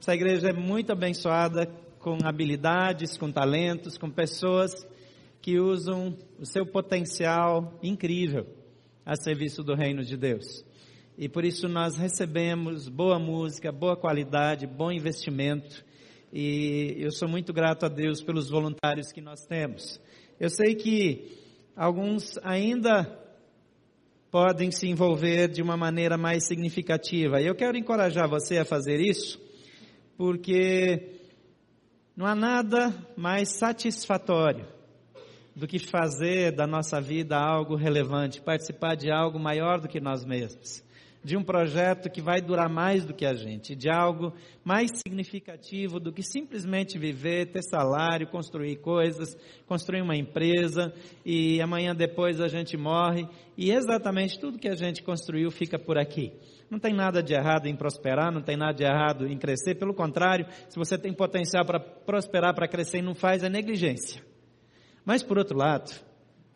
Essa igreja é muito abençoada com habilidades, com talentos, com pessoas que usam o seu potencial incrível a serviço do reino de Deus. E por isso nós recebemos boa música, boa qualidade, bom investimento. E eu sou muito grato a Deus pelos voluntários que nós temos. Eu sei que alguns ainda podem se envolver de uma maneira mais significativa. E eu quero encorajar você a fazer isso, porque não há nada mais satisfatório do que fazer da nossa vida algo relevante, participar de algo maior do que nós mesmos, de um projeto que vai durar mais do que a gente, de algo mais significativo do que simplesmente viver, ter salário, construir coisas, construir uma empresa e amanhã depois a gente morre e exatamente tudo que a gente construiu fica por aqui. Não tem nada de errado em prosperar, não tem nada de errado em crescer, pelo contrário, se você tem potencial para prosperar, para crescer e não faz, é negligência. Mas por outro lado,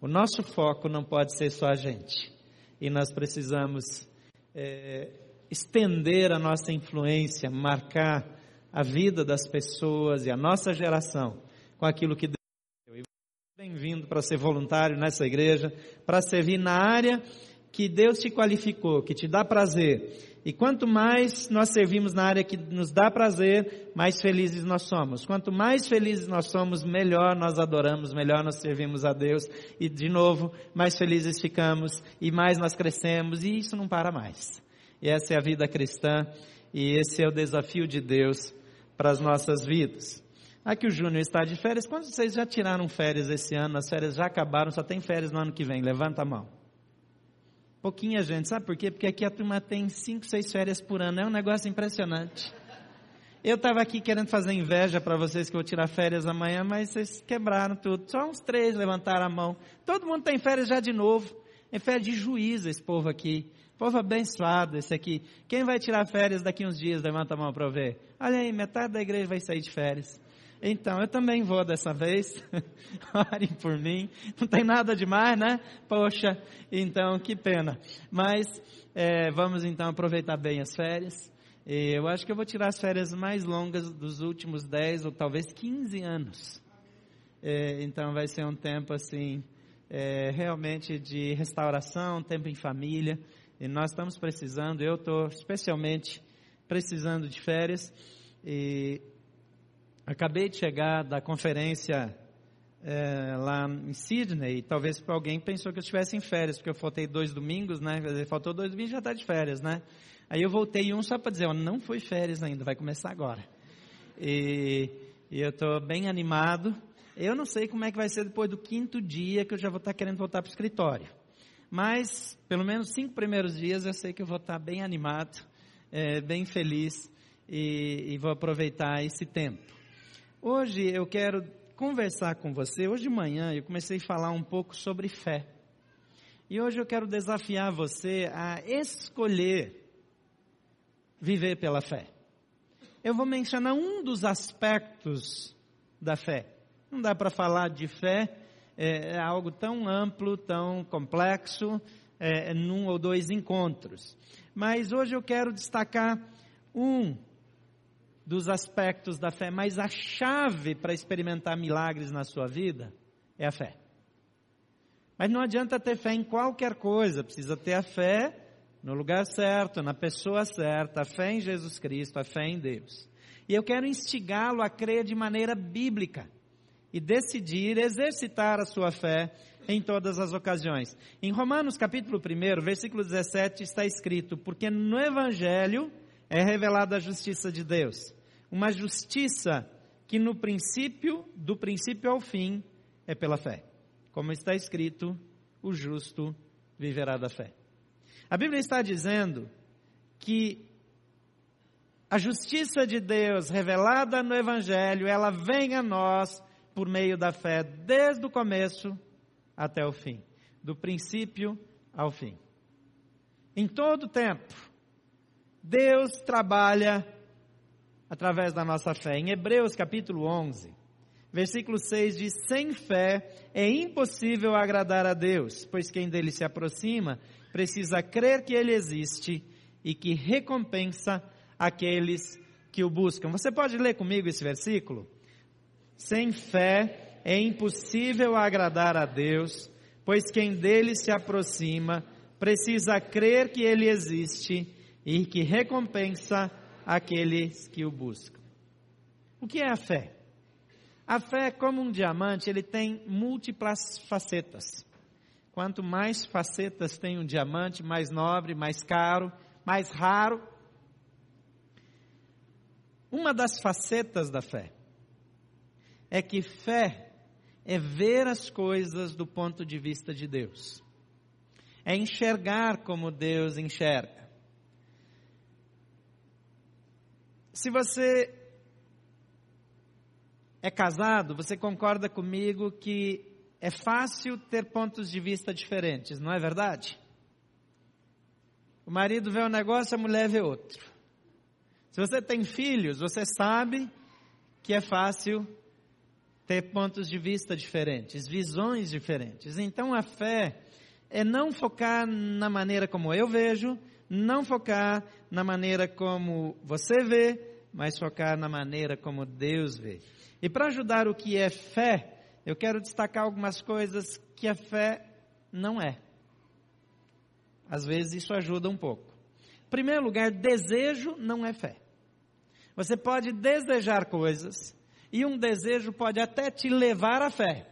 o nosso foco não pode ser só a gente. E nós precisamos é, estender a nossa influência, marcar a vida das pessoas e a nossa geração com aquilo que Deus deu. Bem-vindo para ser voluntário nessa igreja, para servir na área que Deus te qualificou, que te dá prazer. E quanto mais nós servimos na área que nos dá prazer, mais felizes nós somos. Quanto mais felizes nós somos, melhor nós adoramos, melhor nós servimos a Deus. E de novo, mais felizes ficamos e mais nós crescemos. E isso não para mais. E essa é a vida cristã e esse é o desafio de Deus para as nossas vidas. Aqui o Júnior está de férias. Quantos de vocês já tiraram férias esse ano? As férias já acabaram, só tem férias no ano que vem. Levanta a mão. Pouquinha gente, sabe por quê? Porque aqui a turma tem cinco, seis férias por ano, é um negócio impressionante. Eu estava aqui querendo fazer inveja para vocês que eu vou tirar férias amanhã, mas vocês quebraram tudo. Só uns três levantaram a mão. Todo mundo tem férias já de novo. É férias de juízo esse povo aqui. Povo abençoado esse aqui. Quem vai tirar férias daqui uns dias? Levanta a mão para ver. Olha aí, metade da igreja vai sair de férias. Então, eu também vou dessa vez. Orem por mim. Não tem nada demais, né? Poxa, então que pena. Mas é, vamos então aproveitar bem as férias. Eu acho que eu vou tirar as férias mais longas dos últimos 10 ou talvez 15 anos. É, então vai ser um tempo assim, é, realmente de restauração, tempo em família. E nós estamos precisando, eu estou especialmente precisando de férias. E Acabei de chegar da conferência é, lá em Sydney, talvez para alguém pensou que eu estivesse em férias, porque eu faltei dois domingos, né? Faltou dois domingos já está de férias, né? Aí eu voltei um só para dizer, ó, não foi férias ainda, vai começar agora. E, e eu estou bem animado. Eu não sei como é que vai ser depois do quinto dia que eu já vou estar tá querendo voltar para o escritório. Mas, pelo menos cinco primeiros dias, eu sei que eu vou estar tá bem animado, é, bem feliz e, e vou aproveitar esse tempo. Hoje eu quero conversar com você. Hoje de manhã eu comecei a falar um pouco sobre fé. E hoje eu quero desafiar você a escolher viver pela fé. Eu vou mencionar um dos aspectos da fé. Não dá para falar de fé, é, é, algo tão amplo, tão complexo, é, num ou dois encontros. Mas hoje eu quero destacar um dos aspectos da fé, mas a chave para experimentar milagres na sua vida é a fé. Mas não adianta ter fé em qualquer coisa, precisa ter a fé no lugar certo, na pessoa certa, a fé em Jesus Cristo, a fé em Deus. E eu quero instigá-lo a crer de maneira bíblica e decidir exercitar a sua fé em todas as ocasiões. Em Romanos capítulo 1, versículo 17 está escrito: "Porque no evangelho é revelada a justiça de Deus, uma justiça que no princípio, do princípio ao fim, é pela fé. Como está escrito, o justo viverá da fé. A Bíblia está dizendo que a justiça de Deus revelada no Evangelho, ela vem a nós por meio da fé, desde o começo até o fim, do princípio ao fim. Em todo tempo, Deus trabalha através da nossa fé. Em Hebreus capítulo 11, versículo 6 diz: Sem fé é impossível agradar a Deus, pois quem dele se aproxima precisa crer que ele existe e que recompensa aqueles que o buscam. Você pode ler comigo esse versículo? Sem fé é impossível agradar a Deus, pois quem dele se aproxima precisa crer que ele existe e que recompensa aqueles que o buscam. O que é a fé? A fé como um diamante, ele tem múltiplas facetas. Quanto mais facetas tem um diamante, mais nobre, mais caro, mais raro. Uma das facetas da fé é que fé é ver as coisas do ponto de vista de Deus. É enxergar como Deus enxerga. Se você é casado, você concorda comigo que é fácil ter pontos de vista diferentes, não é verdade? O marido vê um negócio, a mulher vê outro. Se você tem filhos, você sabe que é fácil ter pontos de vista diferentes, visões diferentes. Então a fé é não focar na maneira como eu vejo, não focar na maneira como você vê, mas focar na maneira como Deus vê. E para ajudar o que é fé, eu quero destacar algumas coisas que a fé não é. Às vezes isso ajuda um pouco. Em primeiro lugar, desejo não é fé. Você pode desejar coisas, e um desejo pode até te levar à fé.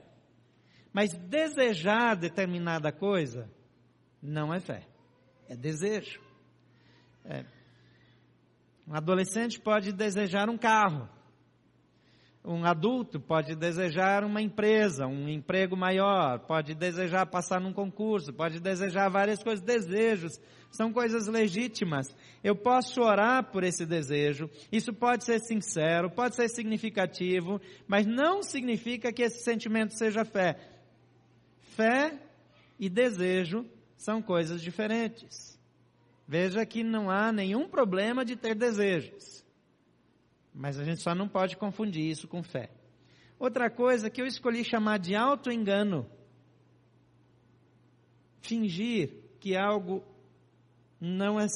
Mas desejar determinada coisa não é fé, é desejo. É. Um adolescente pode desejar um carro, um adulto pode desejar uma empresa, um emprego maior, pode desejar passar num concurso, pode desejar várias coisas. Desejos são coisas legítimas. Eu posso orar por esse desejo. Isso pode ser sincero, pode ser significativo, mas não significa que esse sentimento seja fé. Fé e desejo são coisas diferentes. Veja que não há nenhum problema de ter desejos. Mas a gente só não pode confundir isso com fé. Outra coisa que eu escolhi chamar de auto-engano. Fingir que algo não é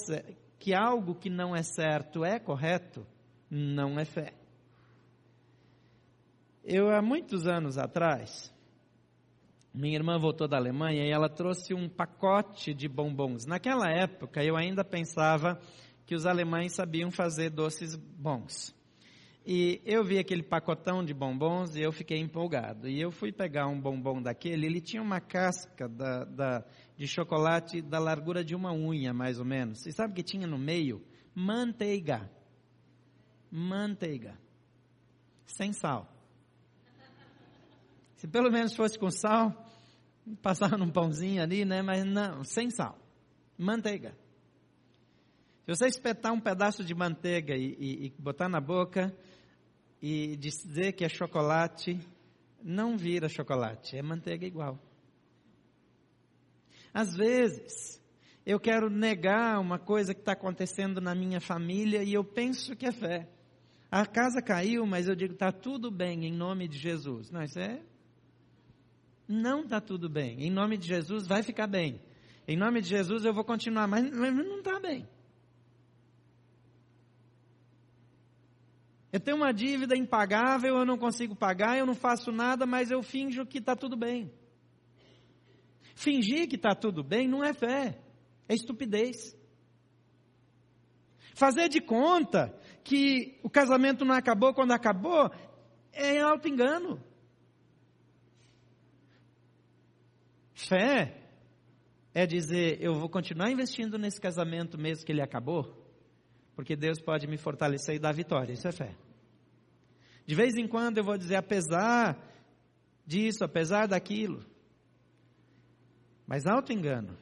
que algo que não é certo é correto, não é fé. Eu há muitos anos atrás, minha irmã voltou da Alemanha e ela trouxe um pacote de bombons. Naquela época eu ainda pensava que os alemães sabiam fazer doces bons. E eu vi aquele pacotão de bombons e eu fiquei empolgado. E eu fui pegar um bombom daquele, ele tinha uma casca da, da, de chocolate da largura de uma unha, mais ou menos. E sabe o que tinha no meio? Manteiga. Manteiga. Sem sal. Se pelo menos fosse com sal, passava num pãozinho ali, né? Mas não, sem sal. Manteiga. Se você espetar um pedaço de manteiga e, e, e botar na boca e dizer que é chocolate, não vira chocolate, é manteiga igual. Às vezes, eu quero negar uma coisa que está acontecendo na minha família e eu penso que é fé. A casa caiu, mas eu digo, está tudo bem em nome de Jesus. Não, isso é. Não está tudo bem. Em nome de Jesus vai ficar bem. Em nome de Jesus eu vou continuar, mas não está bem. Eu tenho uma dívida impagável, eu não consigo pagar, eu não faço nada, mas eu finjo que está tudo bem. Fingir que está tudo bem não é fé, é estupidez. Fazer de conta que o casamento não acabou quando acabou é auto-engano. Fé é dizer, eu vou continuar investindo nesse casamento mesmo que ele acabou, porque Deus pode me fortalecer e dar vitória. Isso é fé. De vez em quando eu vou dizer, apesar disso, apesar daquilo. Mas auto-engano.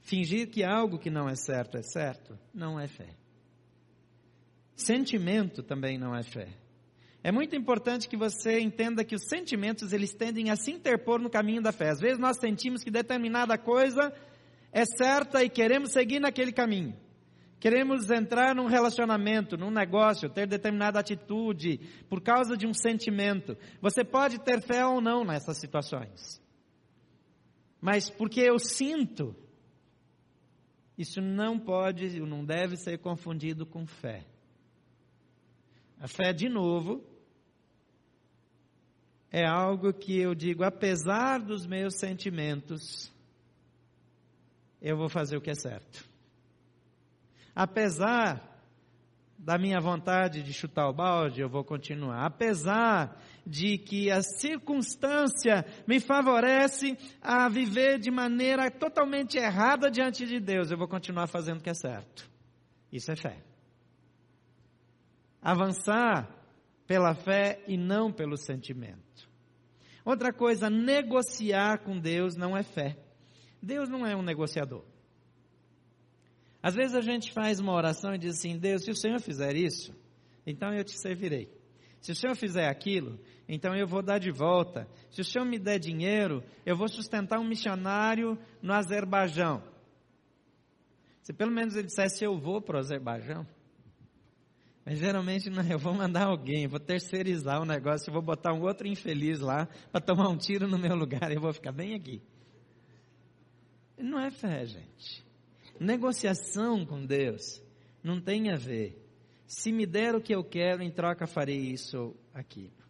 Fingir que algo que não é certo é certo, não é fé. Sentimento também não é fé. É muito importante que você entenda que os sentimentos eles tendem a se interpor no caminho da fé. Às vezes nós sentimos que determinada coisa é certa e queremos seguir naquele caminho. Queremos entrar num relacionamento, num negócio, ter determinada atitude por causa de um sentimento. Você pode ter fé ou não nessas situações. Mas porque eu sinto, isso não pode, não deve ser confundido com fé. A fé, de novo, é algo que eu digo, apesar dos meus sentimentos, eu vou fazer o que é certo. Apesar da minha vontade de chutar o balde, eu vou continuar. Apesar de que a circunstância me favorece a viver de maneira totalmente errada diante de Deus, eu vou continuar fazendo o que é certo. Isso é fé. Avançar pela fé e não pelo sentimento. Outra coisa, negociar com Deus não é fé. Deus não é um negociador. Às vezes a gente faz uma oração e diz assim: Deus, se o Senhor fizer isso, então eu te servirei. Se o Senhor fizer aquilo, então eu vou dar de volta. Se o Senhor me der dinheiro, eu vou sustentar um missionário no Azerbaijão. Se pelo menos ele dissesse eu vou para o Azerbaijão. Mas geralmente não, eu vou mandar alguém, vou terceirizar o negócio, vou botar um outro infeliz lá para tomar um tiro no meu lugar, eu vou ficar bem aqui. Não é fé, gente. Negociação com Deus não tem a ver. Se me der o que eu quero, em troca farei isso ou aquilo.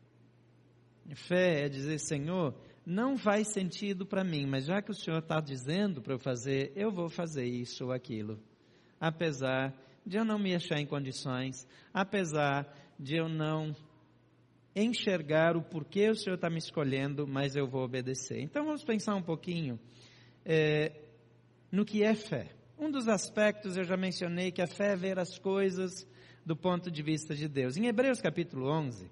Fé é dizer, Senhor, não faz sentido para mim, mas já que o Senhor está dizendo para eu fazer, eu vou fazer isso ou aquilo. Apesar de eu não me achar em condições, apesar de eu não enxergar o porquê o Senhor está me escolhendo, mas eu vou obedecer. Então vamos pensar um pouquinho é, no que é fé. Um dos aspectos eu já mencionei que a fé é ver as coisas do ponto de vista de Deus. Em Hebreus capítulo 11,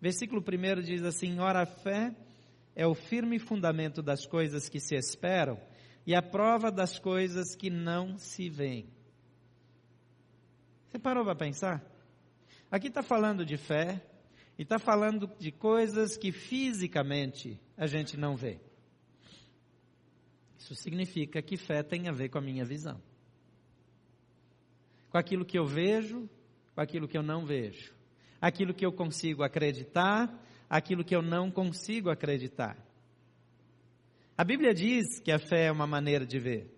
versículo 1 diz assim: Ora, a fé é o firme fundamento das coisas que se esperam e a prova das coisas que não se veem. Você parou para pensar? Aqui está falando de fé e está falando de coisas que fisicamente a gente não vê. Isso significa que fé tem a ver com a minha visão. Com aquilo que eu vejo, com aquilo que eu não vejo. Aquilo que eu consigo acreditar, aquilo que eu não consigo acreditar. A Bíblia diz que a fé é uma maneira de ver.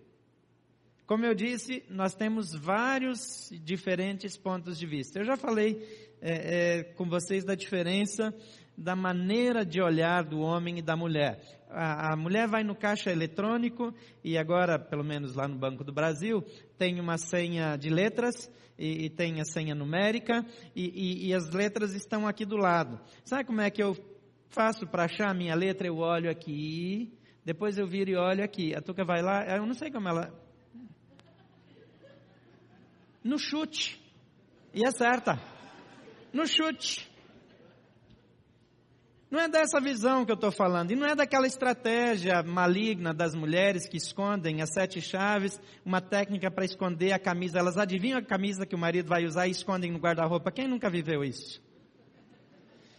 Como eu disse, nós temos vários diferentes pontos de vista. Eu já falei é, é, com vocês da diferença da maneira de olhar do homem e da mulher a, a, mulher vai no caixa eletrônico e agora, pelo menos lá no Banco do Brasil, tem uma senha de letras e, e tem a senha numérica e, e, e, as letras estão aqui do lado. Sabe como é que eu faço para achar a minha letra? Eu olho aqui, depois eu viro e olho aqui. A Tuca vai lá, eu não sei como ela. No chute. E acerta. No chute. Não é dessa visão que eu estou falando, e não é daquela estratégia maligna das mulheres que escondem as sete chaves, uma técnica para esconder a camisa. Elas adivinham a camisa que o marido vai usar e escondem no guarda-roupa. Quem nunca viveu isso?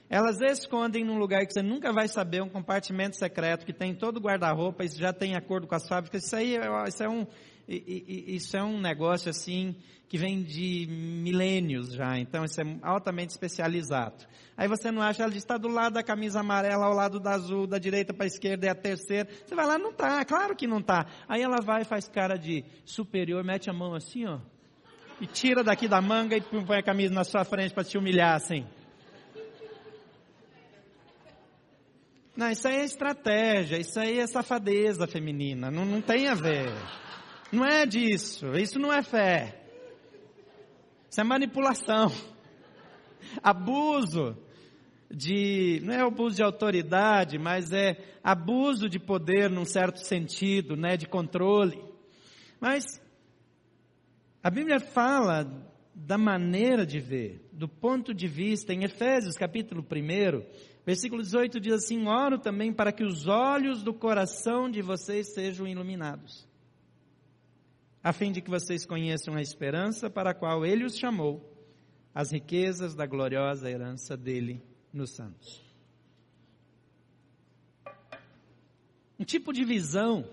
Elas escondem num lugar que você nunca vai saber, um compartimento secreto que tem todo o guarda-roupa, isso já tem acordo com as fábricas. Isso aí isso é um, isso é um negócio assim que vem de milênios já, então isso é altamente especializado. Aí você não acha, ela está do lado da camisa amarela, ao lado da azul, da direita para a esquerda é a terceira. Você vai lá, não está, claro que não está. Aí ela vai faz cara de superior, mete a mão assim, ó, e tira daqui da manga e põe a camisa na sua frente para te humilhar assim. Não, isso aí é estratégia, isso aí é safadeza feminina, não, não tem a ver. Não é disso, isso não é fé. Isso é manipulação. Abuso de, não é abuso de autoridade, mas é abuso de poder num certo sentido, né, de controle. Mas a Bíblia fala da maneira de ver, do ponto de vista, em Efésios capítulo 1, versículo 18 diz assim: Oro também para que os olhos do coração de vocês sejam iluminados a fim de que vocês conheçam a esperança para a qual ele os chamou, as riquezas da gloriosa herança dele nos santos. Um tipo de visão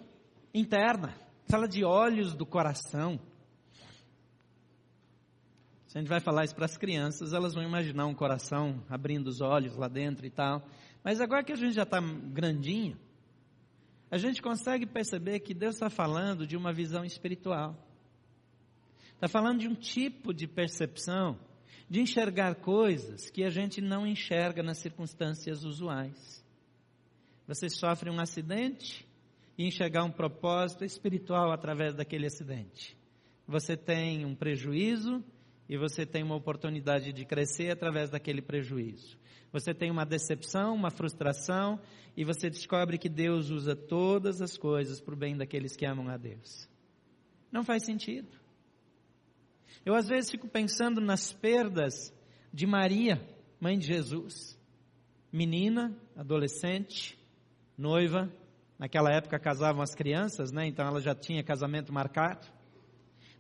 interna, fala de olhos do coração. Se a gente vai falar isso para as crianças, elas vão imaginar um coração abrindo os olhos lá dentro e tal. Mas agora que a gente já está grandinho, a gente consegue perceber que Deus está falando de uma visão espiritual. Está falando de um tipo de percepção, de enxergar coisas que a gente não enxerga nas circunstâncias usuais. Você sofre um acidente e enxergar um propósito espiritual através daquele acidente. Você tem um prejuízo e você tem uma oportunidade de crescer através daquele prejuízo. Você tem uma decepção, uma frustração e você descobre que Deus usa todas as coisas para o bem daqueles que amam a Deus. Não faz sentido. Eu às vezes fico pensando nas perdas de Maria, mãe de Jesus. Menina, adolescente, noiva, naquela época casavam as crianças, né? Então ela já tinha casamento marcado.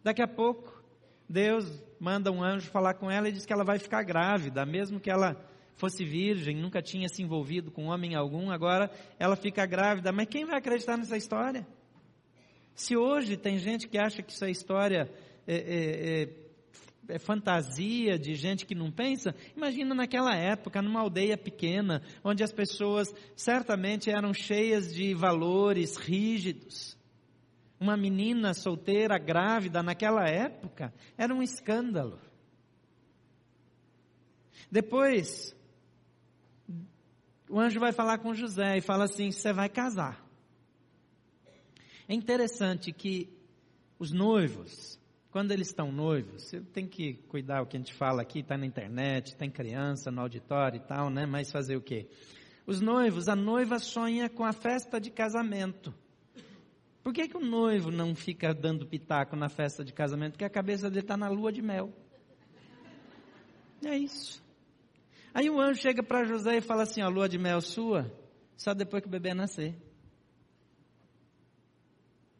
Daqui a pouco, Deus manda um anjo falar com ela e diz que ela vai ficar grávida, mesmo que ela fosse virgem, nunca tinha se envolvido com homem algum, agora ela fica grávida. Mas quem vai acreditar nessa história? Se hoje tem gente que acha que essa história é, é, é, é, fantasia de gente que não pensa, imagina naquela época, numa aldeia pequena, onde as pessoas certamente eram cheias de valores rígidos. Uma menina solteira, grávida, naquela época, era um escândalo. Depois, o anjo vai falar com José e fala assim: você vai casar. É interessante que os noivos, quando eles estão noivos, você tem que cuidar o que a gente fala aqui, está na internet, tem criança no auditório e tal, né? Mas fazer o quê? Os noivos, a noiva sonha com a festa de casamento. Por que, que o noivo não fica dando pitaco na festa de casamento? Porque a cabeça dele está na lua de mel. É isso. Aí o anjo chega para José e fala assim: a lua de mel sua, só depois que o bebê nascer.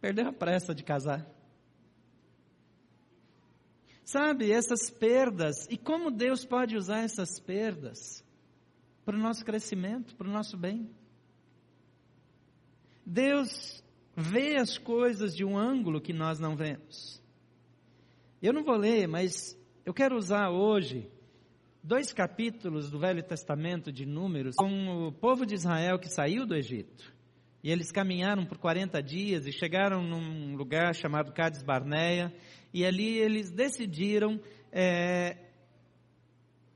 Perdeu a pressa de casar. Sabe, essas perdas, e como Deus pode usar essas perdas para o nosso crescimento, para o nosso bem. Deus vê as coisas de um ângulo que nós não vemos. Eu não vou ler, mas eu quero usar hoje dois capítulos do Velho Testamento de Números com o povo de Israel que saiu do Egito. E eles caminharam por 40 dias e chegaram num lugar chamado Cades Barneia, e ali eles decidiram é,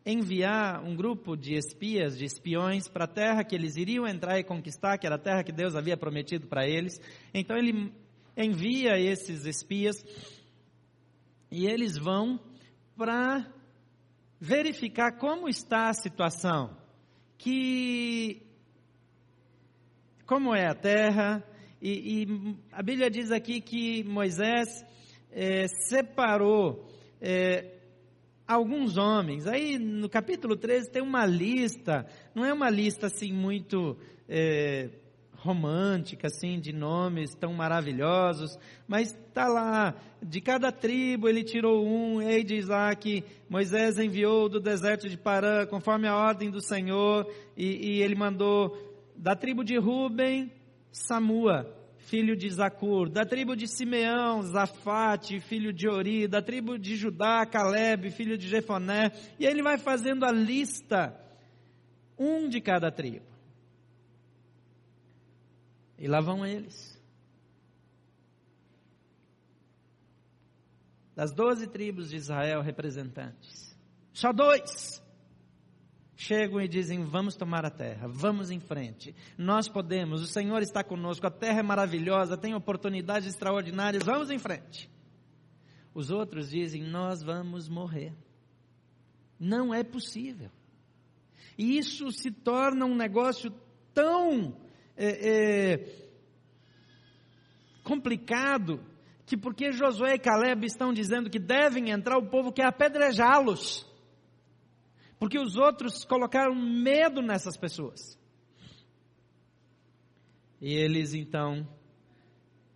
enviar um grupo de espias, de espiões, para a terra que eles iriam entrar e conquistar, que era a terra que Deus havia prometido para eles. Então ele envia esses espias e eles vão para verificar como está a situação, que como é a terra, e, e a Bíblia diz aqui que Moisés é, separou é, alguns homens. Aí no capítulo 13 tem uma lista, não é uma lista assim muito é, romântica, assim, de nomes tão maravilhosos, mas está lá, de cada tribo ele tirou um, e diz lá que Moisés enviou do deserto de Parã, conforme a ordem do Senhor, e, e ele mandou da tribo de Ruben, Samua, filho de Zacur, da tribo de Simeão, Zafate, filho de Ori, da tribo de Judá, Caleb, filho de Jefoné, e ele vai fazendo a lista, um de cada tribo. E lá vão eles. Das doze tribos de Israel representantes. Só dois chegam e dizem: Vamos tomar a terra, vamos em frente. Nós podemos, o Senhor está conosco, a terra é maravilhosa, tem oportunidades extraordinárias, vamos em frente. Os outros dizem: Nós vamos morrer. Não é possível. E isso se torna um negócio tão é, é, complicado que porque Josué e Caleb estão dizendo que devem entrar, o povo quer apedrejá-los. Porque os outros colocaram medo nessas pessoas. E eles então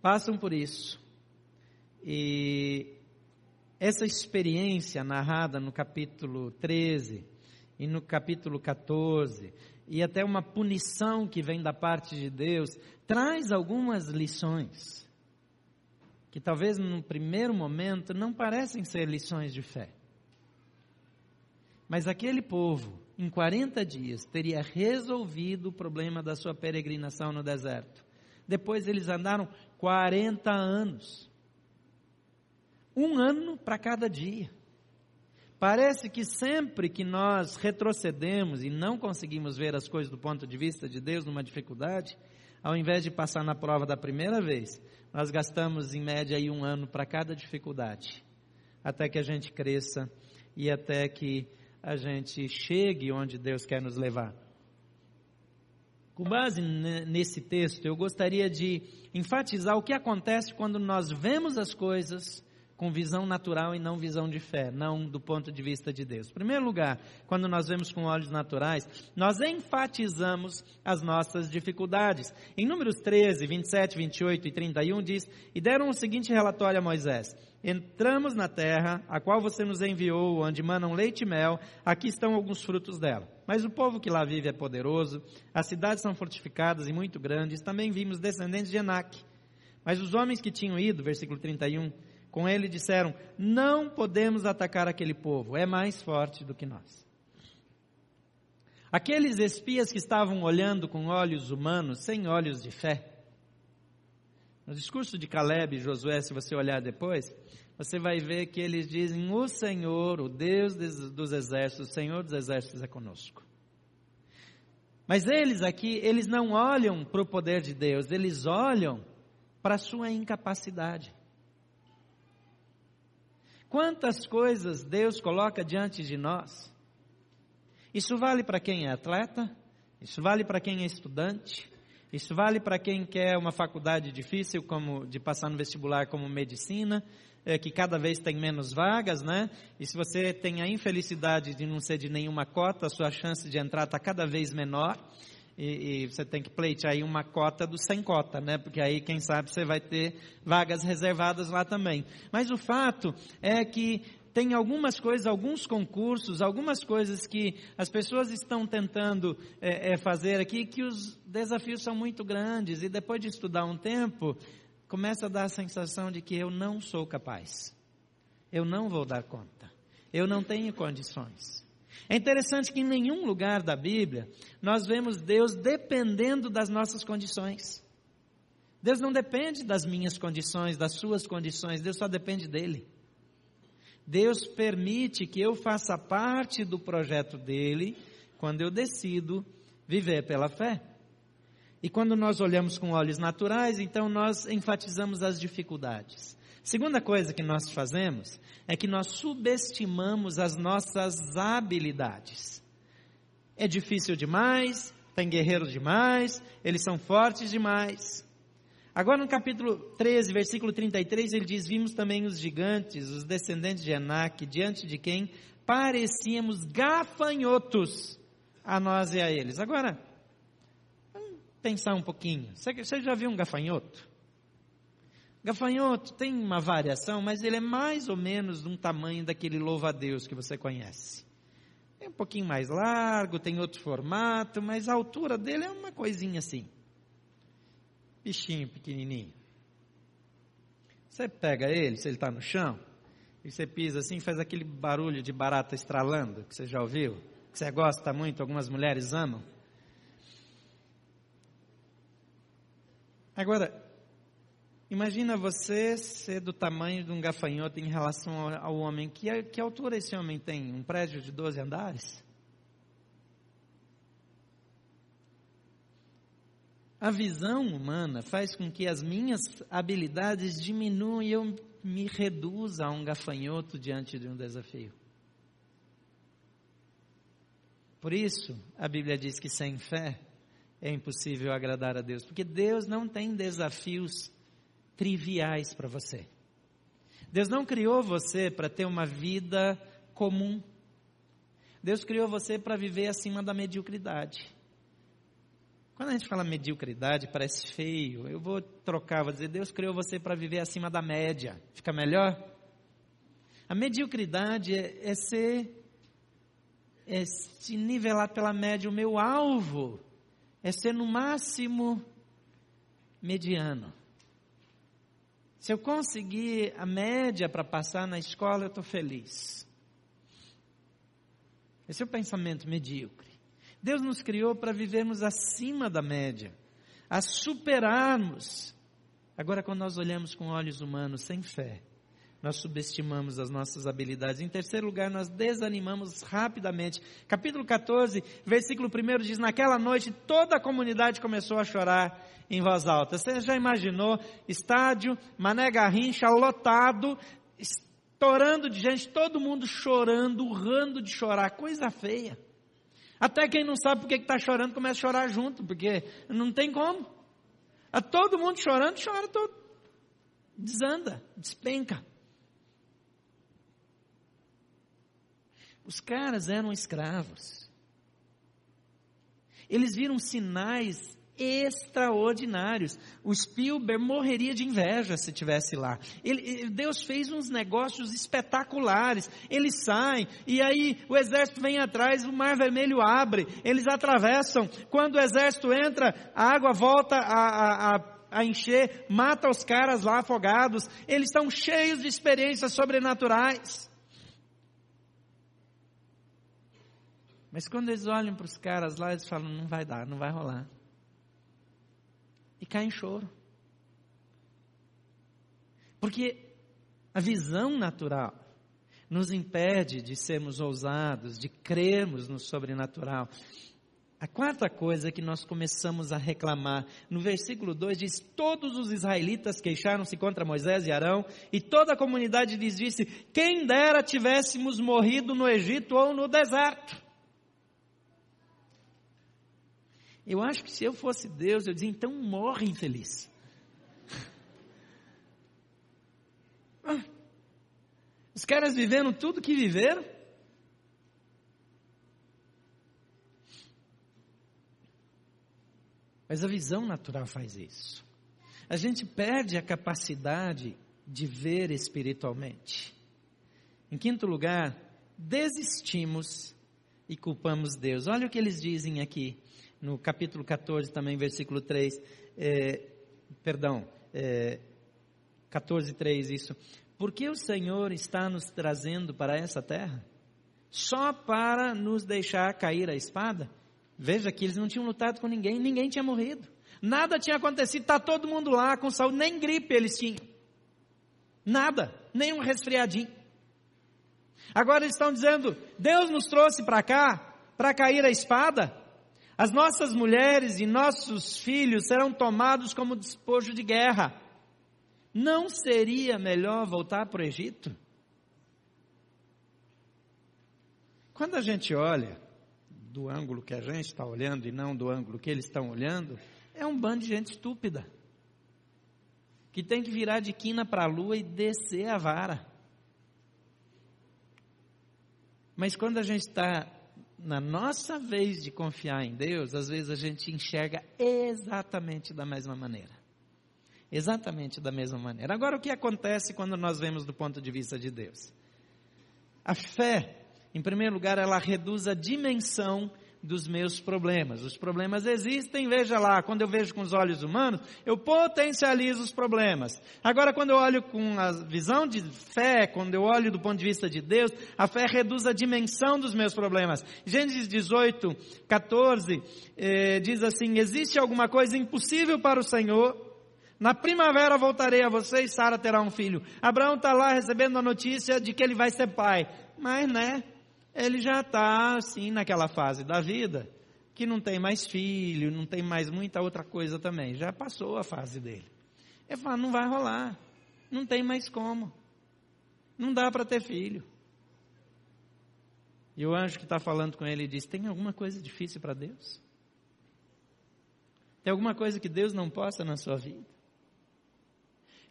passam por isso. E essa experiência narrada no capítulo 13 e no capítulo 14 e até uma punição que vem da parte de Deus, traz algumas lições, que talvez no primeiro momento não parecem ser lições de fé. Mas aquele povo, em 40 dias, teria resolvido o problema da sua peregrinação no deserto. Depois eles andaram 40 anos. Um ano para cada dia. Parece que sempre que nós retrocedemos e não conseguimos ver as coisas do ponto de vista de Deus numa dificuldade, ao invés de passar na prova da primeira vez, nós gastamos em média aí um ano para cada dificuldade, até que a gente cresça e até que a gente chegue onde Deus quer nos levar. Com base nesse texto, eu gostaria de enfatizar o que acontece quando nós vemos as coisas com visão natural e não visão de fé, não do ponto de vista de Deus. Em primeiro lugar, quando nós vemos com olhos naturais, nós enfatizamos as nossas dificuldades. Em Números 13, 27, 28 e 31 diz: E deram o seguinte relatório a Moisés: Entramos na terra, a qual você nos enviou, onde manam leite e mel, aqui estão alguns frutos dela. Mas o povo que lá vive é poderoso, as cidades são fortificadas e muito grandes, também vimos descendentes de Enac. Mas os homens que tinham ido, versículo 31, com ele disseram: Não podemos atacar aquele povo, é mais forte do que nós. Aqueles espias que estavam olhando com olhos humanos, sem olhos de fé. No discurso de Caleb e Josué, se você olhar depois, você vai ver que eles dizem: O Senhor, o Deus dos exércitos, o Senhor dos exércitos é conosco. Mas eles aqui, eles não olham para o poder de Deus, eles olham para a sua incapacidade. Quantas coisas Deus coloca diante de nós? Isso vale para quem é atleta, isso vale para quem é estudante, isso vale para quem quer uma faculdade difícil, como de passar no vestibular como medicina, é, que cada vez tem menos vagas, né? E se você tem a infelicidade de não ser de nenhuma cota, a sua chance de entrar está cada vez menor e, e, você tem que pleitear aí uma cota do sem cota, né? Porque aí, quem sabe, você vai ter vagas reservadas lá também. Mas o fato é que tem algumas coisas, alguns concursos, algumas coisas que as pessoas estão tentando é, é, fazer aqui que os desafios são muito grandes e depois de estudar um tempo, começa a dar a sensação de que eu não sou capaz. Eu não vou dar conta. Eu não tenho condições. É interessante que em nenhum lugar da Bíblia nós vemos Deus dependendo das nossas condições. Deus não depende das minhas condições, das suas condições, Deus só depende dele. Deus permite que eu faça parte do projeto dele quando eu decido viver pela fé. E quando nós olhamos com olhos naturais, então nós enfatizamos as dificuldades. Segunda coisa que nós fazemos é que nós subestimamos as nossas habilidades. É difícil demais, tem guerreiros demais, eles são fortes demais. Agora no capítulo 13, versículo 33, ele diz: Vimos também os gigantes, os descendentes de Enac, diante de quem parecíamos gafanhotos a nós e a eles. Agora, vamos pensar um pouquinho. Você já viu um gafanhoto? Gafanhoto tem uma variação, mas ele é mais ou menos do tamanho daquele louva-a-Deus que você conhece. É um pouquinho mais largo, tem outro formato, mas a altura dele é uma coisinha assim. Bichinho pequenininho. Você pega ele, se ele está no chão, e você pisa assim, faz aquele barulho de barata estralando, que você já ouviu, que você gosta muito, algumas mulheres amam. Agora, Imagina você ser do tamanho de um gafanhoto em relação ao homem. Que, que altura esse homem tem? Um prédio de 12 andares? A visão humana faz com que as minhas habilidades diminuam e eu me reduza a um gafanhoto diante de um desafio. Por isso, a Bíblia diz que sem fé é impossível agradar a Deus, porque Deus não tem desafios triviais para você. Deus não criou você para ter uma vida comum. Deus criou você para viver acima da mediocridade. Quando a gente fala mediocridade, parece feio. Eu vou trocar, vou dizer, Deus criou você para viver acima da média. Fica melhor? A mediocridade é, é ser, é se nivelar pela média. O meu alvo é ser no máximo mediano. Se eu conseguir a média para passar na escola, eu estou feliz. Esse é o pensamento medíocre. Deus nos criou para vivermos acima da média, a superarmos. Agora, quando nós olhamos com olhos humanos, sem fé, nós subestimamos as nossas habilidades. Em terceiro lugar, nós desanimamos rapidamente. Capítulo 14, versículo 1 diz: Naquela noite toda a comunidade começou a chorar em voz alta. Você já imaginou? Estádio, Mané Garrincha, lotado, estourando de gente, todo mundo chorando, urrando de chorar, coisa feia. Até quem não sabe por que está chorando começa a chorar junto, porque não tem como. A todo mundo chorando, chora todo. Desanda, despenca. Os caras eram escravos. Eles viram sinais extraordinários. O Spielberg morreria de inveja se tivesse lá. Ele, Deus fez uns negócios espetaculares. Eles saem e aí o exército vem atrás, o mar vermelho abre, eles atravessam. Quando o exército entra, a água volta a, a, a encher, mata os caras lá afogados. Eles estão cheios de experiências sobrenaturais. Mas quando eles olham para os caras lá, eles falam: não vai dar, não vai rolar e cai em choro. Porque a visão natural nos impede de sermos ousados, de crermos no sobrenatural. A quarta coisa que nós começamos a reclamar, no versículo 2 diz: Todos os israelitas queixaram-se contra Moisés e Arão, e toda a comunidade lhes disse: Quem dera tivéssemos morrido no Egito ou no deserto. Eu acho que se eu fosse Deus, eu dizia, então morre infeliz. Os caras vivendo tudo que viveram. Mas a visão natural faz isso. A gente perde a capacidade de ver espiritualmente. Em quinto lugar, desistimos e culpamos Deus. Olha o que eles dizem aqui no capítulo 14 também, versículo 3, é, perdão, é, 14, 3, isso. Por que o Senhor está nos trazendo para essa terra? Só para nos deixar cair a espada? Veja que eles não tinham lutado com ninguém, ninguém tinha morrido. Nada tinha acontecido, está todo mundo lá com saúde, nem gripe eles tinham. Nada, nem um resfriadinho. Agora eles estão dizendo: Deus nos trouxe para cá para cair a espada. As nossas mulheres e nossos filhos serão tomados como despojo de guerra. Não seria melhor voltar para o Egito? Quando a gente olha do ângulo que a gente está olhando e não do ângulo que eles estão olhando, é um bando de gente estúpida que tem que virar de quina para a lua e descer a vara. Mas quando a gente está na nossa vez de confiar em Deus, às vezes a gente enxerga exatamente da mesma maneira. Exatamente da mesma maneira. Agora, o que acontece quando nós vemos do ponto de vista de Deus? A fé, em primeiro lugar, ela reduz a dimensão dos meus problemas. Os problemas existem, veja lá, quando eu vejo com os olhos humanos, eu potencializo os problemas. Agora, quando eu olho com a visão de fé, quando eu olho do ponto de vista de Deus, a fé reduz a dimensão dos meus problemas. Gênesis 18, 14, eh, diz assim: Existe alguma coisa impossível para o Senhor? Na primavera voltarei a você e Sara terá um filho. Abraão está lá recebendo a notícia de que ele vai ser pai. Mas, né? Ele já está assim naquela fase da vida que não tem mais filho, não tem mais muita outra coisa também. Já passou a fase dele. Ele fala: não vai rolar, não tem mais como, não dá para ter filho. E o anjo que está falando com ele diz: tem alguma coisa difícil para Deus? Tem alguma coisa que Deus não possa na sua vida?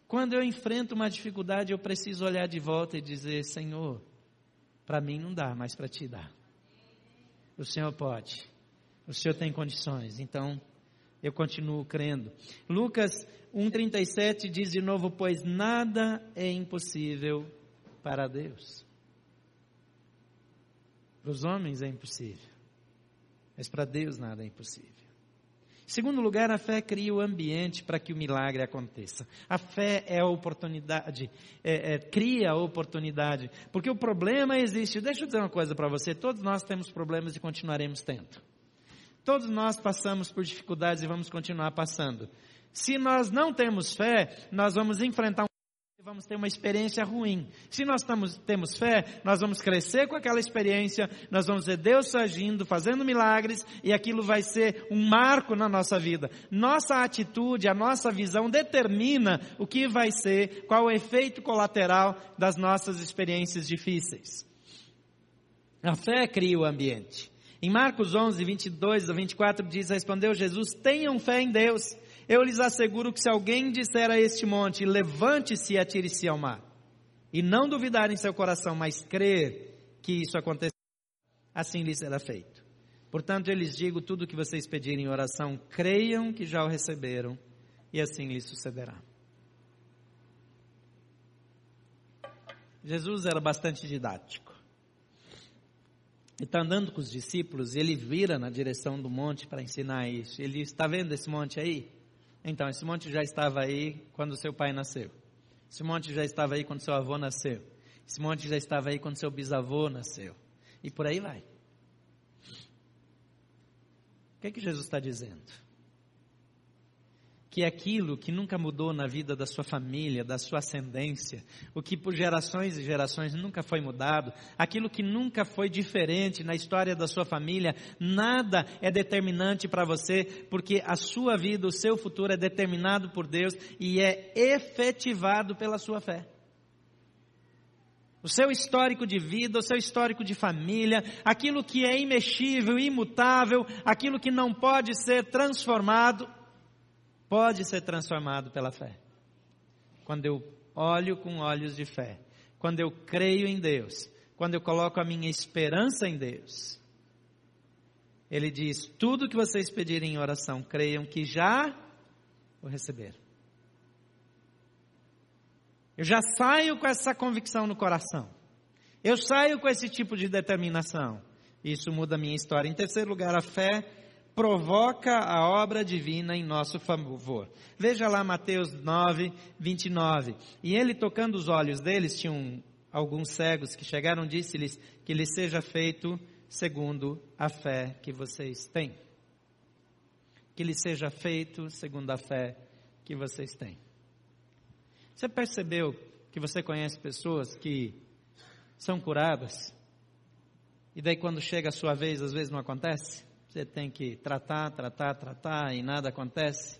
Quando eu enfrento uma dificuldade, eu preciso olhar de volta e dizer: Senhor, para mim não dá, mas para ti dá. O Senhor pode. O Senhor tem condições. Então, eu continuo crendo. Lucas 1,37 diz de novo: Pois nada é impossível para Deus. Para os homens é impossível, mas para Deus nada é impossível. Segundo lugar, a fé cria o ambiente para que o milagre aconteça. A fé é a oportunidade, é, é, cria a oportunidade, porque o problema existe. Deixa eu dizer uma coisa para você: todos nós temos problemas e continuaremos tendo. Todos nós passamos por dificuldades e vamos continuar passando. Se nós não temos fé, nós vamos enfrentar um vamos ter uma experiência ruim. Se nós estamos, temos fé, nós vamos crescer com aquela experiência, nós vamos ver Deus agindo, fazendo milagres, e aquilo vai ser um marco na nossa vida. Nossa atitude, a nossa visão determina o que vai ser, qual o efeito colateral das nossas experiências difíceis. A fé cria o ambiente. Em Marcos 11, 22 a 24 diz, respondeu Jesus, tenham fé em Deus. Eu lhes asseguro que se alguém disser a este monte, levante-se e atire-se ao mar, e não duvidar em seu coração, mas crer que isso acontecerá, assim lhe será feito. Portanto, eu lhes digo tudo o que vocês pedirem em oração, creiam que já o receberam, e assim lhe sucederá. Jesus era bastante didático. Ele está andando com os discípulos e ele vira na direção do monte para ensinar isso. Ele está vendo esse monte aí? Então, esse monte já estava aí quando seu pai nasceu. Esse monte já estava aí quando seu avô nasceu. Esse monte já estava aí quando seu bisavô nasceu. E por aí vai. O que é que Jesus está dizendo? Que aquilo que nunca mudou na vida da sua família, da sua ascendência, o que por gerações e gerações nunca foi mudado, aquilo que nunca foi diferente na história da sua família, nada é determinante para você, porque a sua vida, o seu futuro é determinado por Deus e é efetivado pela sua fé. O seu histórico de vida, o seu histórico de família, aquilo que é imexível, imutável, aquilo que não pode ser transformado, pode ser transformado pela fé. Quando eu olho com olhos de fé, quando eu creio em Deus, quando eu coloco a minha esperança em Deus. Ele diz: tudo que vocês pedirem em oração, creiam que já o receberam. Eu já saio com essa convicção no coração. Eu saio com esse tipo de determinação. Isso muda a minha história. Em terceiro lugar, a fé provoca a obra divina em nosso favor. Veja lá Mateus 9, 29. E ele, tocando os olhos deles, tinham alguns cegos que chegaram, disse-lhes que lhes seja feito segundo a fé que vocês têm. Que lhes seja feito segundo a fé que vocês têm. Você percebeu que você conhece pessoas que são curadas? E daí quando chega a sua vez, às vezes não acontece? Você tem que tratar, tratar, tratar e nada acontece.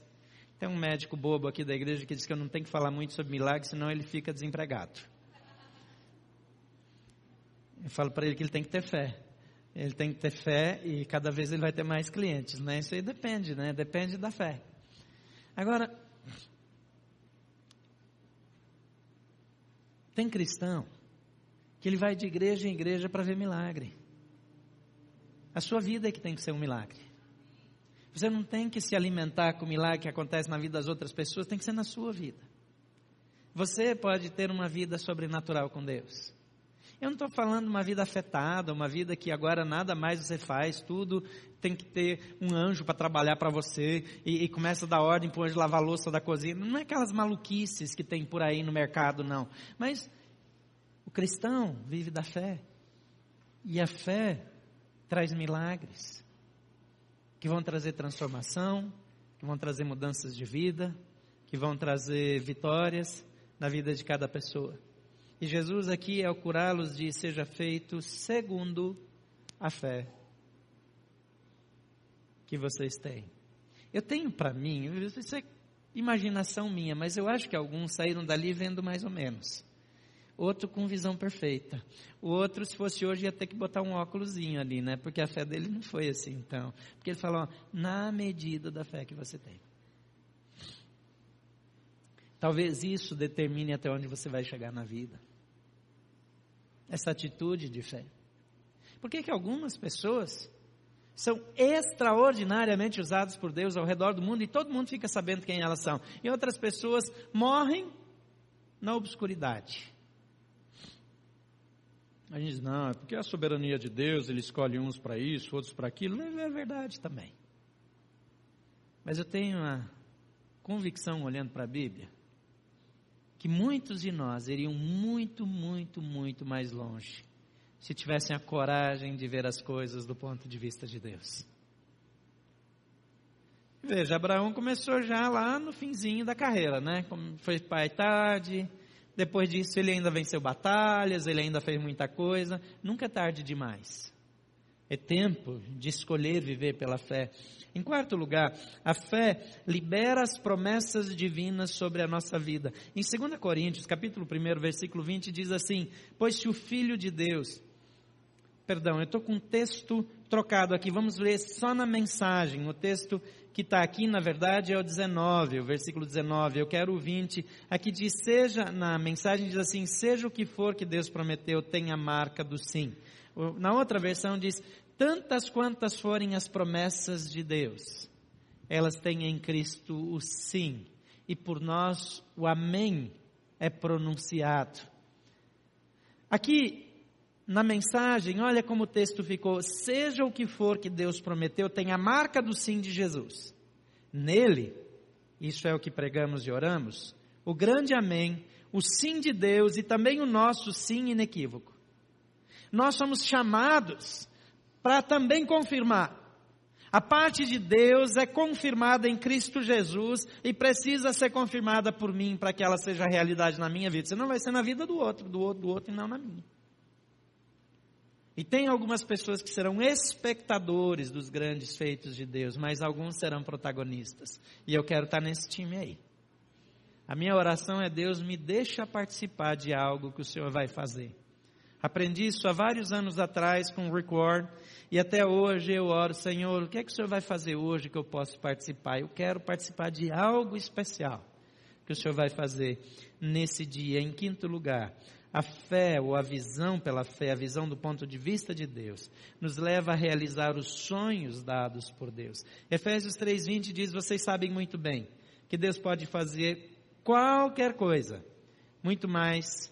Tem um médico bobo aqui da igreja que diz que eu não tenho que falar muito sobre milagres, senão ele fica desempregado. Eu falo para ele que ele tem que ter fé. Ele tem que ter fé e cada vez ele vai ter mais clientes, né? Isso aí depende, né? Depende da fé. Agora, tem cristão que ele vai de igreja em igreja para ver milagre. A sua vida é que tem que ser um milagre. Você não tem que se alimentar com o milagre que acontece na vida das outras pessoas, tem que ser na sua vida. Você pode ter uma vida sobrenatural com Deus. Eu não estou falando uma vida afetada, uma vida que agora nada mais você faz, tudo tem que ter um anjo para trabalhar para você e, e, começa a dar ordem para o anjo lavar a louça da cozinha. Não é aquelas maluquices que tem por aí no mercado, não. Mas o cristão vive da fé. E a fé traz milagres, que vão trazer transformação, que vão trazer mudanças de vida, que vão trazer vitórias na vida de cada pessoa. E Jesus aqui, ao curá-los, diz: seja feito segundo a fé que vocês têm. Eu tenho para mim, isso é imaginação minha, mas eu acho que alguns saíram dali vendo mais ou menos outro com visão perfeita. O outro, se fosse hoje, ia ter que botar um óculosinho ali, né? Porque a fé dele não foi assim, então. Porque ele falou, na medida da fé que você tem. Talvez isso determine até onde você vai chegar na vida. Essa atitude de fé. Por que que algumas pessoas são extraordinariamente usadas por Deus ao redor do mundo e todo mundo fica sabendo quem elas são. E outras pessoas morrem na obscuridade. A gente diz, não, é porque a soberania de Deus, ele escolhe uns para isso, outros para aquilo. Não é verdade também. Mas eu tenho uma convicção, olhando para a Bíblia, que muitos de nós iriam muito, muito, muito mais longe se tivessem a coragem de ver as coisas do ponto de vista de Deus. Veja, Abraão começou já lá no finzinho da carreira, né? Foi pai tarde, depois disso ele ainda venceu batalhas, ele ainda fez muita coisa. Nunca é tarde demais. É tempo de escolher viver pela fé. Em quarto lugar, a fé libera as promessas divinas sobre a nossa vida. Em 2 Coríntios, capítulo 1, versículo 20, diz assim: Pois se o Filho de Deus. Perdão, eu estou com um texto trocado aqui, vamos ler só na mensagem. O texto que está aqui, na verdade, é o 19, o versículo 19. Eu quero o 20. Aqui diz: Seja, na mensagem diz assim: Seja o que for que Deus prometeu, tenha a marca do sim. Na outra versão diz: tantas quantas forem as promessas de Deus, elas têm em Cristo o sim, e por nós o amém é pronunciado. Aqui, na mensagem, olha como o texto ficou: seja o que for que Deus prometeu, tem a marca do sim de Jesus. Nele, isso é o que pregamos e oramos, o grande amém, o sim de Deus e também o nosso sim inequívoco. Nós somos chamados para também confirmar. A parte de Deus é confirmada em Cristo Jesus e precisa ser confirmada por mim para que ela seja realidade na minha vida. Senão vai ser na vida do outro, do outro, do outro e não na minha. E tem algumas pessoas que serão espectadores dos grandes feitos de Deus, mas alguns serão protagonistas. E eu quero estar nesse time aí. A minha oração é: Deus me deixa participar de algo que o Senhor vai fazer. Aprendi isso há vários anos atrás com o Rick Ward e até hoje eu oro, Senhor, o que é que o Senhor vai fazer hoje que eu posso participar? Eu quero participar de algo especial que o Senhor vai fazer nesse dia. Em quinto lugar, a fé ou a visão pela fé, a visão do ponto de vista de Deus, nos leva a realizar os sonhos dados por Deus. Efésios 3:20 diz: "Vocês sabem muito bem que Deus pode fazer qualquer coisa, muito mais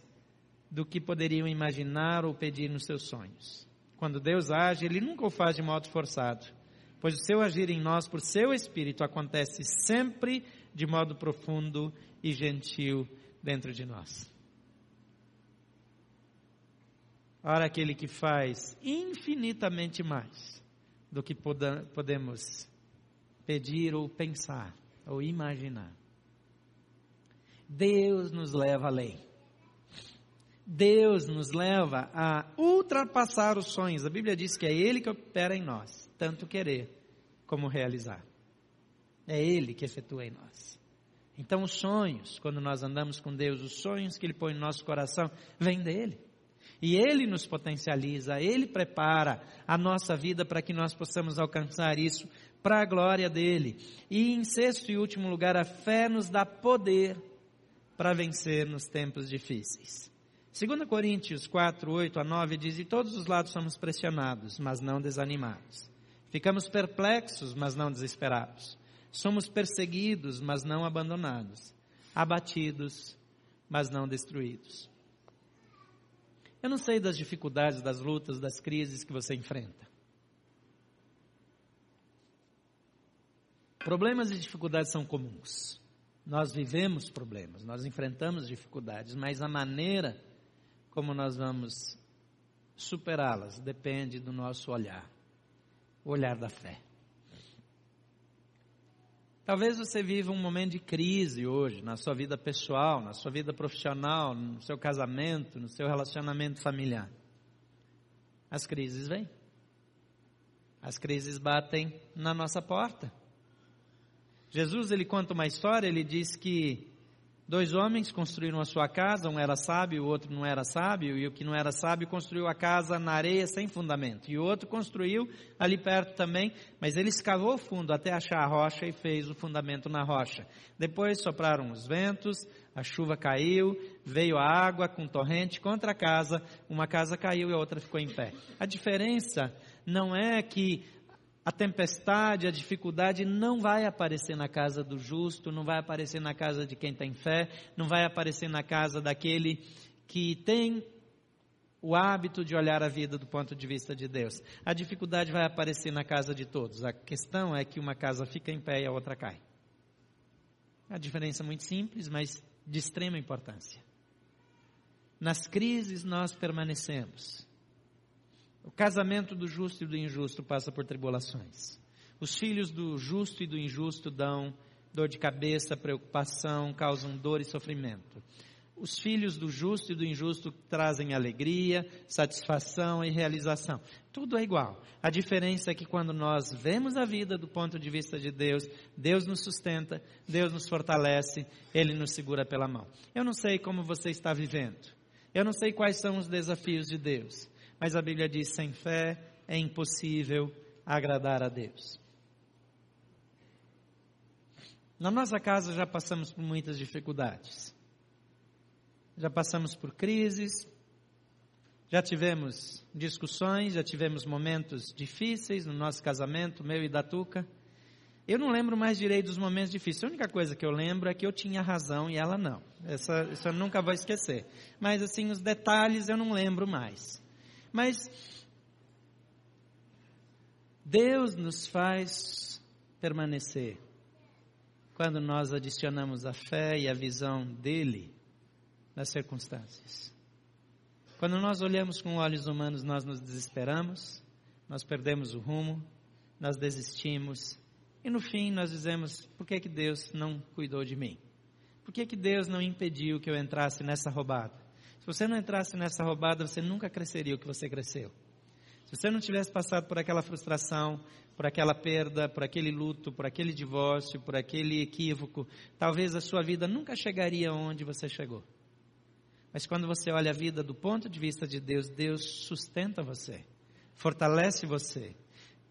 do que poderiam imaginar ou pedir nos seus sonhos." Quando Deus age, Ele nunca o faz de modo forçado, pois o seu agir em nós por seu Espírito acontece sempre de modo profundo e gentil dentro de nós. Ora, aquele que faz infinitamente mais do que podemos pedir ou pensar ou imaginar. Deus nos leva além. Deus nos leva a ultrapassar os sonhos. A Bíblia diz que é Ele que opera em nós, tanto querer como realizar. É Ele que efetua em nós. Então, os sonhos, quando nós andamos com Deus, os sonhos que Ele põe no nosso coração, vêm dEle. E Ele nos potencializa, Ele prepara a nossa vida para que nós possamos alcançar isso para a glória dEle. E em sexto e último lugar, a fé nos dá poder para vencer nos tempos difíceis. 2 Coríntios 4, 8 a 9 diz: De todos os lados somos pressionados, mas não desanimados. Ficamos perplexos, mas não desesperados. Somos perseguidos, mas não abandonados. Abatidos, mas não destruídos. Eu não sei das dificuldades, das lutas, das crises que você enfrenta. Problemas e dificuldades são comuns. Nós vivemos problemas, nós enfrentamos dificuldades, mas a maneira como nós vamos superá-las depende do nosso olhar, o olhar da fé. Talvez você viva um momento de crise hoje, na sua vida pessoal, na sua vida profissional, no seu casamento, no seu relacionamento familiar. As crises vêm. As crises batem na nossa porta. Jesus, ele conta uma história, ele diz que Dois homens construíram a sua casa, um era sábio, o outro não era sábio, e o que não era sábio construiu a casa na areia sem fundamento. E o outro construiu ali perto também, mas ele escavou fundo até achar a rocha e fez o fundamento na rocha. Depois sopraram os ventos, a chuva caiu, veio a água com torrente contra a casa, uma casa caiu e a outra ficou em pé. A diferença não é que a tempestade, a dificuldade não vai aparecer na casa do justo, não vai aparecer na casa de quem tem fé, não vai aparecer na casa daquele que tem o hábito de olhar a vida do ponto de vista de Deus. A dificuldade vai aparecer na casa de todos. A questão é que uma casa fica em pé e a outra cai. A diferença é muito simples, mas de extrema importância. Nas crises nós permanecemos. O casamento do justo e do injusto passa por tribulações. Os filhos do justo e do injusto dão dor de cabeça, preocupação, causam dor e sofrimento. Os filhos do justo e do injusto trazem alegria, satisfação e realização. Tudo é igual. A diferença é que quando nós vemos a vida do ponto de vista de Deus, Deus nos sustenta, Deus nos fortalece, Ele nos segura pela mão. Eu não sei como você está vivendo. Eu não sei quais são os desafios de Deus. Mas a Bíblia diz: sem fé é impossível agradar a Deus. Na nossa casa já passamos por muitas dificuldades. Já passamos por crises, já tivemos discussões, já tivemos momentos difíceis no nosso casamento, meu e da Tuca. Eu não lembro mais direito dos momentos difíceis. A única coisa que eu lembro é que eu tinha razão e ela não. Essa, isso eu nunca vou esquecer. Mas assim, os detalhes eu não lembro mais. Mas Deus nos faz permanecer quando nós adicionamos a fé e a visão dele nas circunstâncias. Quando nós olhamos com olhos humanos, nós nos desesperamos, nós perdemos o rumo, nós desistimos e no fim nós dizemos: por que, que Deus não cuidou de mim? Por que, que Deus não impediu que eu entrasse nessa roubada? Se você não entrasse nessa roubada, você nunca cresceria o que você cresceu. Se você não tivesse passado por aquela frustração, por aquela perda, por aquele luto, por aquele divórcio, por aquele equívoco, talvez a sua vida nunca chegaria onde você chegou. Mas quando você olha a vida do ponto de vista de Deus, Deus sustenta você, fortalece você,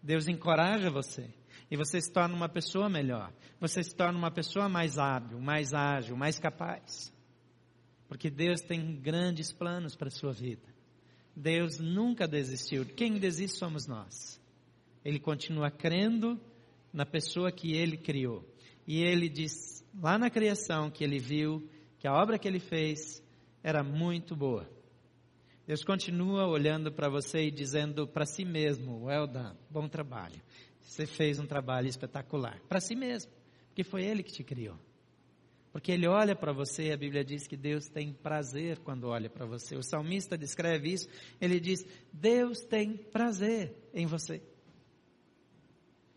Deus encoraja você. E você se torna uma pessoa melhor. Você se torna uma pessoa mais hábil, mais ágil, mais capaz. Porque Deus tem grandes planos para a sua vida. Deus nunca desistiu. Quem desiste somos nós. Ele continua crendo na pessoa que ele criou. E ele diz lá na criação que ele viu que a obra que ele fez era muito boa. Deus continua olhando para você e dizendo para si mesmo: Well done, bom trabalho. Você fez um trabalho espetacular. Para si mesmo, porque foi Ele que te criou. Porque Ele olha para você, a Bíblia diz que Deus tem prazer quando olha para você. O salmista descreve isso, ele diz: Deus tem prazer em você.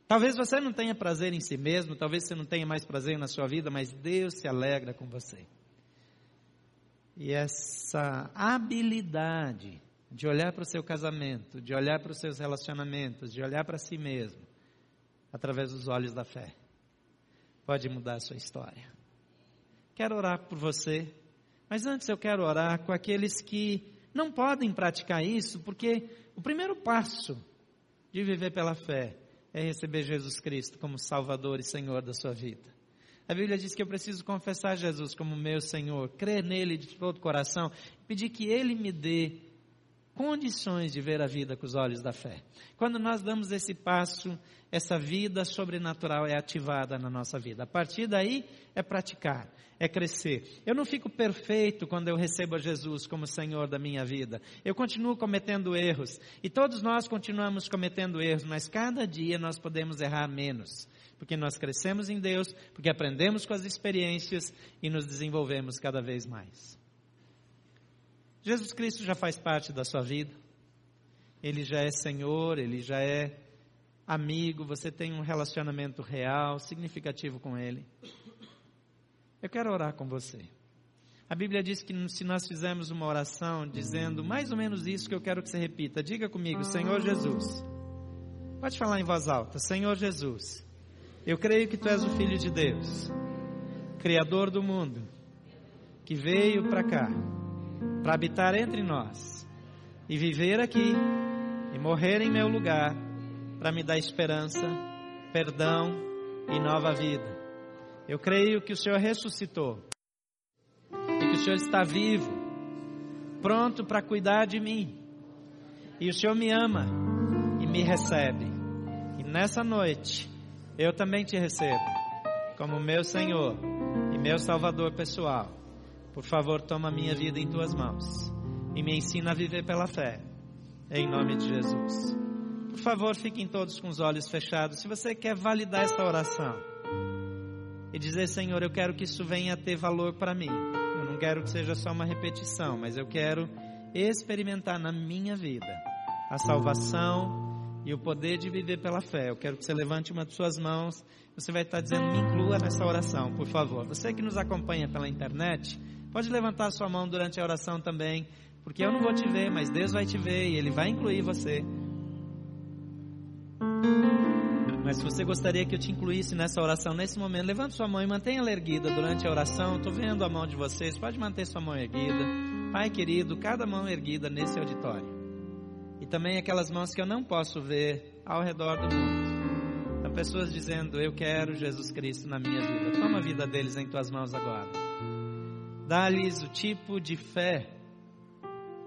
Talvez você não tenha prazer em si mesmo, talvez você não tenha mais prazer na sua vida, mas Deus se alegra com você. E essa habilidade de olhar para o seu casamento, de olhar para os seus relacionamentos, de olhar para si mesmo, através dos olhos da fé, pode mudar a sua história. Quero orar por você, mas antes eu quero orar com aqueles que não podem praticar isso, porque o primeiro passo de viver pela fé é receber Jesus Cristo como Salvador e Senhor da sua vida. A Bíblia diz que eu preciso confessar Jesus como meu Senhor, crer nele de todo o coração, pedir que ele me dê condições de ver a vida com os olhos da fé. Quando nós damos esse passo, essa vida sobrenatural é ativada na nossa vida. A partir daí é praticar, é crescer. Eu não fico perfeito quando eu recebo a Jesus como Senhor da minha vida. Eu continuo cometendo erros e todos nós continuamos cometendo erros, mas cada dia nós podemos errar menos. Porque nós crescemos em Deus, porque aprendemos com as experiências e nos desenvolvemos cada vez mais. Jesus Cristo já faz parte da sua vida. Ele já é Senhor, ele já é amigo, você tem um relacionamento real, significativo com ele. Eu quero orar com você. A Bíblia diz que se nós fizermos uma oração dizendo mais ou menos isso que eu quero que você repita, diga comigo, Senhor Jesus. Pode falar em voz alta, Senhor Jesus. Eu creio que tu és o filho de Deus, criador do mundo, que veio para cá para habitar entre nós e viver aqui e morrer em meu lugar para me dar esperança, perdão e nova vida. Eu creio que o Senhor ressuscitou e que o Senhor está vivo, pronto para cuidar de mim. E o Senhor me ama e me recebe. E nessa noite eu também te recebo como meu Senhor e meu Salvador pessoal. Por favor, toma minha vida em tuas mãos e me ensina a viver pela fé. Em nome de Jesus. Por favor, fiquem todos com os olhos fechados. Se você quer validar esta oração e dizer, Senhor, eu quero que isso venha a ter valor para mim. Eu não quero que seja só uma repetição, mas eu quero experimentar na minha vida a salvação e o poder de viver pela fé. Eu quero que você levante uma de suas mãos. Você vai estar dizendo, me inclua nessa oração, por favor. Você que nos acompanha pela internet, Pode levantar sua mão durante a oração também, porque eu não vou te ver, mas Deus vai te ver e Ele vai incluir você. Mas se você gostaria que eu te incluísse nessa oração nesse momento, levante sua mão e mantenha ela erguida durante a oração. Estou vendo a mão de vocês, pode manter sua mão erguida. Pai querido, cada mão erguida nesse auditório. E também aquelas mãos que eu não posso ver ao redor do mundo. São pessoas dizendo: Eu quero Jesus Cristo na minha vida. Toma a vida deles em tuas mãos agora. Dá-lhes o tipo de fé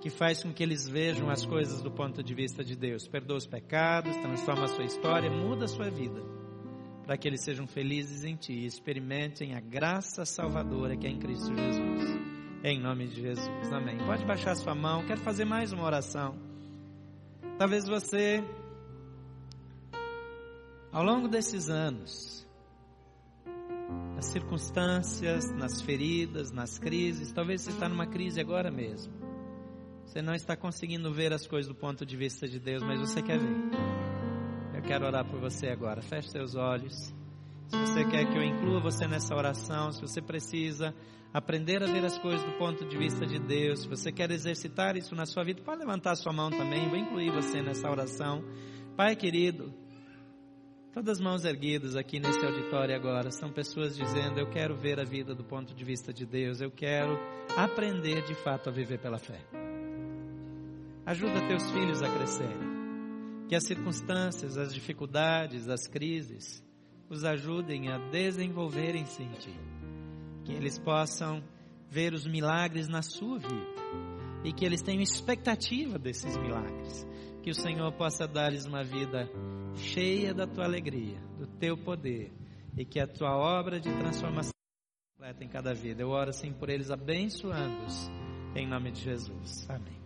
que faz com que eles vejam as coisas do ponto de vista de Deus. Perdoa os pecados, transforma a sua história, muda a sua vida, para que eles sejam felizes em Ti e experimentem a graça salvadora que é em Cristo Jesus. Em nome de Jesus, amém. Pode baixar sua mão, quero fazer mais uma oração. Talvez você, ao longo desses anos, nas circunstâncias, nas feridas, nas crises, talvez você está numa crise agora mesmo você não está conseguindo ver as coisas do ponto de vista de Deus, mas você quer ver. Eu quero orar por você agora. Feche seus olhos. Se você quer que eu inclua você nessa oração, se você precisa aprender a ver as coisas do ponto de vista de Deus, se você quer exercitar isso na sua vida, pode levantar sua mão também. Vou incluir você nessa oração. Pai querido, todas as mãos erguidas aqui nesse auditório agora são pessoas dizendo: Eu quero ver a vida do ponto de vista de Deus, eu quero aprender de fato a viver pela fé. Ajuda teus filhos a crescerem. Que as circunstâncias, as dificuldades, as crises os ajudem a desenvolverem-se em ti. Que eles possam ver os milagres na sua vida e que eles tenham expectativa desses milagres. Que o Senhor possa dar-lhes uma vida cheia da tua alegria, do teu poder e que a tua obra de transformação completa em cada vida. Eu oro assim por eles, abençoando-os em nome de Jesus. Amém.